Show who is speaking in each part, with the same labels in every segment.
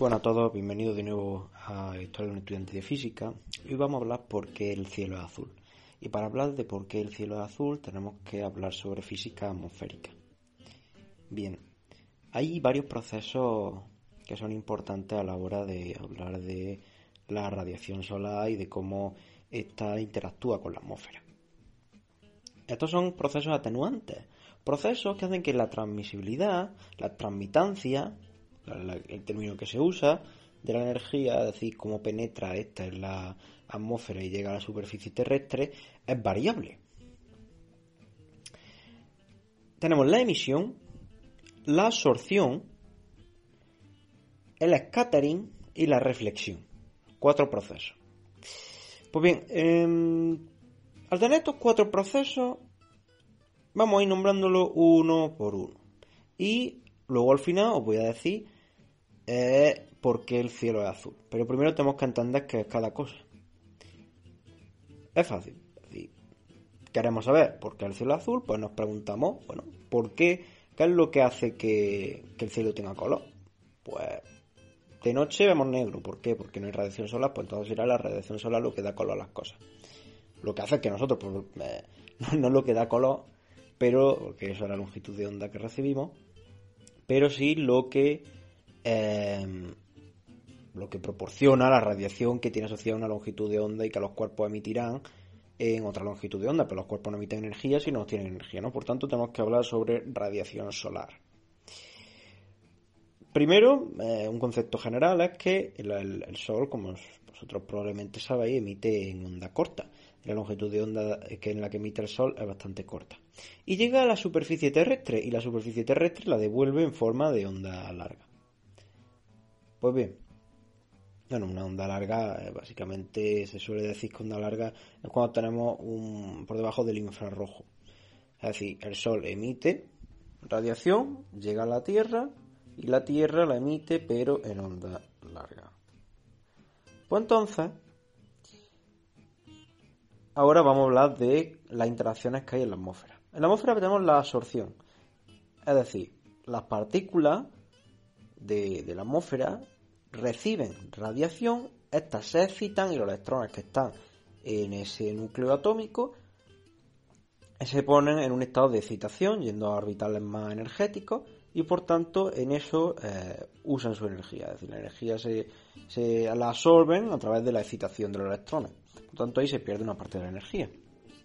Speaker 1: Bueno a todos, bienvenidos de nuevo a Historia de un estudiante de física. Hoy vamos a hablar por qué el cielo es azul. Y para hablar de por qué el cielo es azul tenemos que hablar sobre física atmosférica. Bien, hay varios procesos que son importantes a la hora de hablar de la radiación solar y de cómo ésta interactúa con la atmósfera. Estos son procesos atenuantes, procesos que hacen que la transmisibilidad, la transmitancia, el término que se usa, de la energía, es decir, cómo penetra esta en la atmósfera y llega a la superficie terrestre, es variable. Tenemos la emisión, la absorción, el scattering y la reflexión. Cuatro procesos. Pues bien, em, al tener estos cuatro procesos, vamos a ir nombrándolo uno por uno. Y luego al final os voy a decir eh, por qué el cielo es azul. Pero primero tenemos que entender qué es cada cosa. Es fácil. queremos saber por qué el cielo es azul, pues nos preguntamos, bueno, ¿por qué? ¿Qué es lo que hace que, el cielo tenga color? Pues de noche vemos negro. ¿Por qué? Porque no hay radiación solar, pues entonces será la radiación solar lo que da color a las cosas. Lo que hace que nosotros, pues, eh, no, es lo que da color, pero, que eso es la longitud de onda que recibimos, pero sí lo que, em, lo que proporciona la radiación que tiene asociada una longitud de onda y que los cuerpos emitirán en otra longitud de onda, pero los cuerpos no emiten energía si no tienen energía, ¿no? Por tanto, tenemos que hablar sobre radiación solar. Primero, eh, un concepto general es que el, Sol, como vosotros probablemente sabéis, emite en onda corta. La longitud de onda que en la que emite el Sol es bastante corta. Y llega a la superficie terrestre y la superficie terrestre la devuelve en forma de onda larga. Pues bien, bueno, una onda larga, eh, básicamente se suele decir que onda larga es cuando tenemos un, por debajo del infrarrojo. Es decir, el Sol emite radiación, llega a la Tierra, y la Tierra la emite pero en onda larga. Pues entonces, ahora vamos a hablar de las interacciones que hay en la atmósfera. En la atmósfera tenemos la absorción, es decir, las partículas de, la atmósfera reciben radiación, estas se excitan y los electrones que están en ese núcleo atómico se ponen en un estado de excitación, yendo a orbitales más energéticos, y por tanto en eso eh, usan su energía, es decir, la energía se, se, la absorben a través de la excitación de los electrones. Por tanto ahí se pierde una parte de la energía.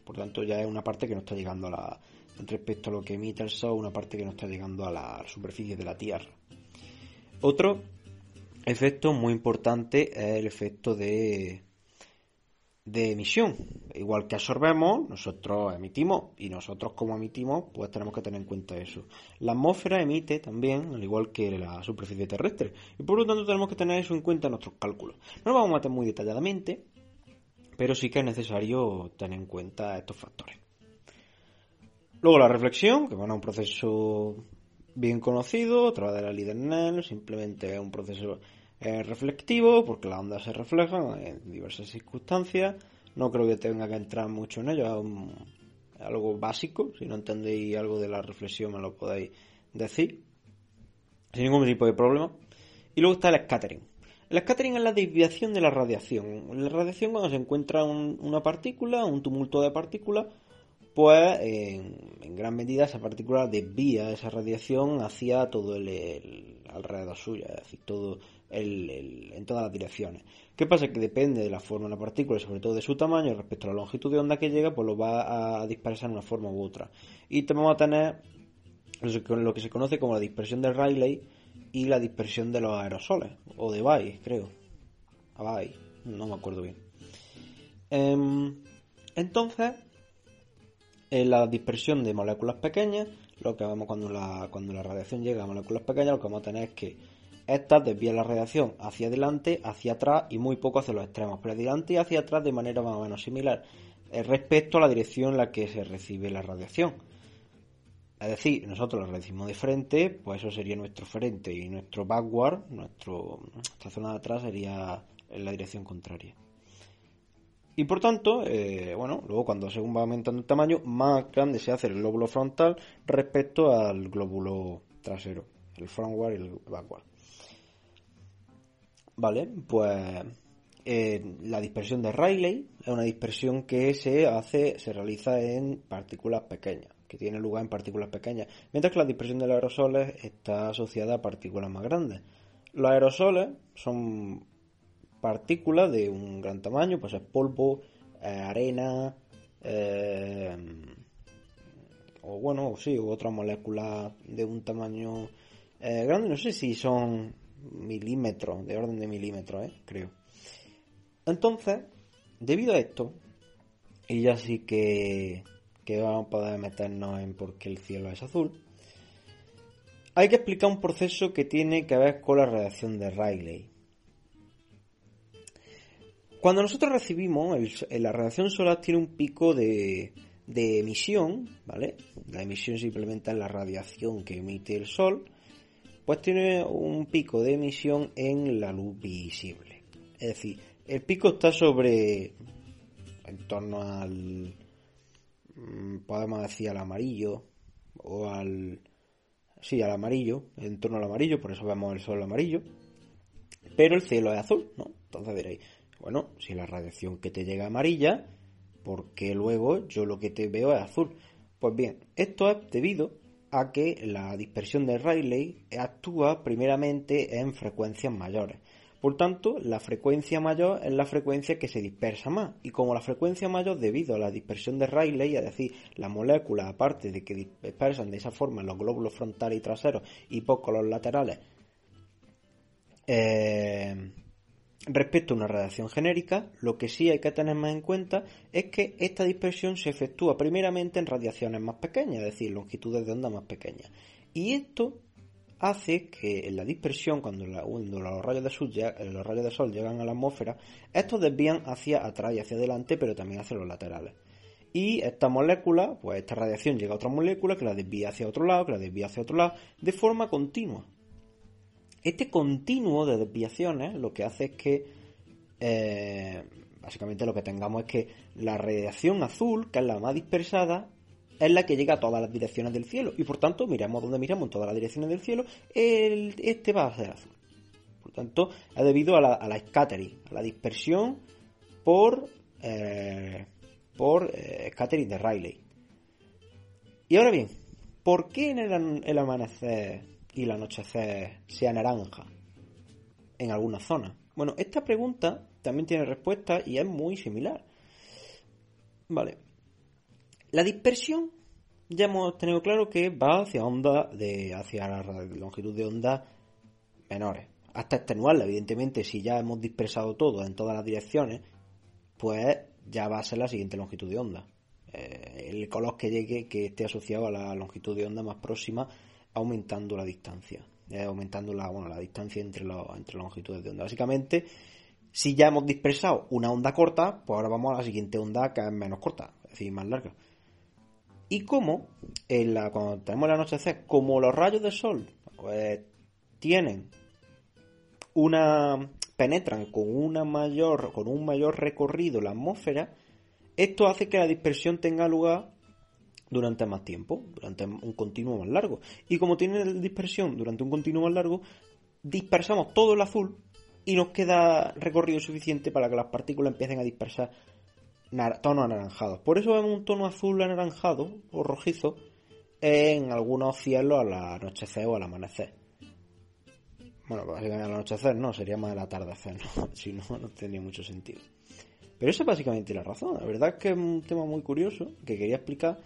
Speaker 1: Por tanto ya es una parte que no está llegando a la respecto a lo que emite el Sol, una parte que no está llegando a la superficie de la Tierra. Otro efecto muy importante es el efecto de emisión. Igual que absorbemos, nosotros emitimos y nosotros como emitimos, pues tenemos que tener en cuenta eso. La atmósfera emite también, al igual que la superficie terrestre, y por lo tanto tenemos que tener eso en cuenta en nuestros cálculos. No lo vamos a meter muy detalladamente, pero sí que es necesario tener en cuenta estos factores. Luego la reflexión, que bueno, es un proceso bien conocido a través de la de simplemente es un proceso es reflectivo porque las ondas se reflejan en diversas circunstancias. No creo que tenga que entrar mucho en ello, es, algo básico. Si no entendéis algo de la reflexión me lo podéis decir sin ningún tipo de problema. Y luego está el scattering. El scattering es la desviación de la radiación. La radiación cuando se encuentra una partícula, un tumulto de partículas, pues en, gran medida esa partícula desvía esa radiación hacia todo el, alrededor suya, es decir, todo en todas las direcciones. ¿Qué pasa? Que depende de la forma de la partícula y sobre todo de su tamaño respecto a la longitud de onda que llega, pues lo va a dispersar de una forma u otra. Y vamos a tener lo que se conoce como la dispersión de Rayleigh y la dispersión de los aerosoles, o de Bay, creo. A no me acuerdo bien. Em, entonces, En la dispersión de moléculas pequeñas, lo que vemos cuando la, cuando la radiación llega a moléculas pequeñas, lo que vamos a tener es que estas desvían la radiación hacia adelante, hacia atrás y muy poco hacia los extremos, pero adelante y hacia atrás de manera más o menos similar eh, respecto a la dirección en la que se recibe la radiación. Es decir, nosotros la recibimos de frente, pues eso sería nuestro frente y nuestro backward, nuestro, nuestra zona de atrás sería en la dirección contraria. Y por tanto, eh, bueno, luego cuando según va aumentando el tamaño, más grande se hace el glóbulo frontal respecto al glóbulo trasero, el frontward y el backward. Vale, pues eh, la dispersión de Rayleigh es una dispersión que se hace, se realiza en partículas pequeñas, que tiene lugar en partículas pequeñas, mientras que la dispersión de los aerosoles está asociada a partículas más grandes. Los aerosoles son partículas de un gran tamaño, pues es polvo, eh, arena, eh, o bueno, sí, u otras moléculas de un tamaño eh, grande, no sé si son milímetros, de orden de milímetros, creo. Entonces, debido a esto, y ya sí que, que vamos a poder meternos en por qué el cielo es azul, hay que explicar un proceso que tiene que ver con la radiación de Rayleigh. Cuando nosotros recibimos, la radiación solar tiene un pico de, emisión, ¿vale? La emisión simplemente es la radiación que emite el Sol, pues tiene un pico de emisión en la luz visible. Es decir, el pico está sobre, en torno al, mm, podemos decir al amarillo, o al, sí, al amarillo, en torno al amarillo, por eso vemos el sol amarillo, pero el cielo es azul, ¿no? Entonces diréis, bueno, si la radiación que te llega amarilla, ¿por qué luego yo lo que te veo es azul? Pues bien, esto es debido a que la dispersión de Rayleigh actúa primeramente en frecuencias mayores. Por tanto, la frecuencia mayor es la frecuencia que se dispersa más. Y como la frecuencia mayor, debido a la dispersión de Rayleigh, es decir, las moléculas, aparte de que dispersan de esa forma los glóbulos frontales y traseros y poco los laterales, eh, Respecto a una radiación genérica, lo que sí hay que tener más en cuenta es que esta dispersión se efectúa primeramente en radiaciones más pequeñas, es decir, longitudes de onda más pequeñas. Y esto hace que en la dispersión, cuando, los, rayos de sol, los rayos de sol llegan a la atmósfera, estos desvían hacia atrás y hacia adelante, pero también hacia los laterales. Y esta molécula, pues esta radiación llega a otra molécula que la desvía hacia otro lado, que la desvía hacia otro lado, de forma continua. Este continuo de desviaciones lo que hace es que, eh, básicamente lo que tengamos es que la radiación azul, que es la más dispersada, es la que llega a todas las direcciones del cielo. Y por tanto, miramos donde miramos en todas las direcciones del cielo, este va a ser azul. Por tanto, es debido a la, a scattering, a la dispersión por, eh, por eh, scattering de Rayleigh. Y ahora bien, ¿por qué en el amanecer y el anochecer sea naranja en alguna zona? Bueno, esta pregunta también tiene respuesta y es muy similar. Vale. La dispersión ya hemos tenido claro que va hacia onda de hacia la longitud de onda menores. Hasta extenuarla, evidentemente, si ya hemos dispersado todo en todas las direcciones, pues ya va a ser la siguiente longitud de onda. Eh, el color que llegue que esté asociado a la longitud de onda más próxima aumentando la distancia, eh, aumentando la, bueno, la distancia entre, entre longitudes de onda. Básicamente, si ya hemos dispersado una onda corta, pues ahora vamos a la siguiente onda que es menos corta, es decir, más larga. Y como en la, cuando tenemos el anochecer, como los rayos de sol pues, tienen una penetran con una mayor con un mayor recorrido la atmósfera, esto hace que la dispersión tenga lugar durante más tiempo, durante un continuo más largo. Y como tiene dispersión durante un continuo más largo, dispersamos todo el azul y nos queda recorrido suficiente para que las partículas empiecen a dispersar tonos anaranjados. Por eso vemos un tono azul anaranjado o rojizo en algunos cielos al anochecer o al amanecer. Bueno, básicamente al anochecer no, sería más al atardecer, ¿no? si no, no tendría mucho sentido. Pero esa es básicamente la razón. La verdad es que es un tema muy curioso que quería explicar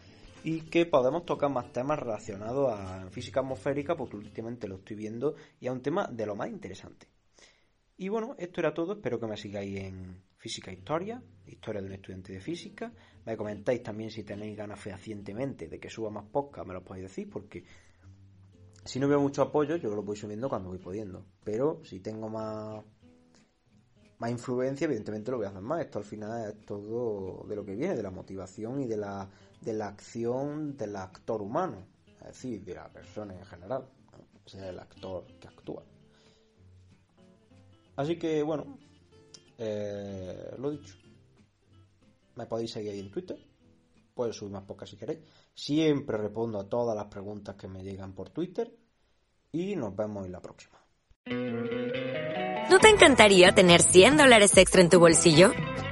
Speaker 1: y que podemos tocar más temas relacionados a física atmosférica porque últimamente lo estoy viendo y es un tema de lo más interesante. Y bueno, esto era todo, espero que me sigáis en, física e historia, historia de un estudiante de física. Me comentáis también si tenéis ganas fehacientemente de que suba más podcast, me lo podéis decir, porque si no veo mucho apoyo, yo lo voy subiendo cuando voy pudiendo. Pero si tengo más, más influencia, evidentemente lo voy a hacer más. Esto al final es todo de lo que viene, de la motivación y de la, de la acción del actor humano, es decir, de la persona en general, o sea, el actor que actúa. Así que bueno, eh, lo dicho. Me podéis seguir ahí en Twitter. Puedo subir más pocas si queréis. Siempre respondo a todas las preguntas que me llegan por Twitter. Y nos vemos en la próxima.
Speaker 2: ¿No te encantaría tener 100 dólares extra en tu bolsillo?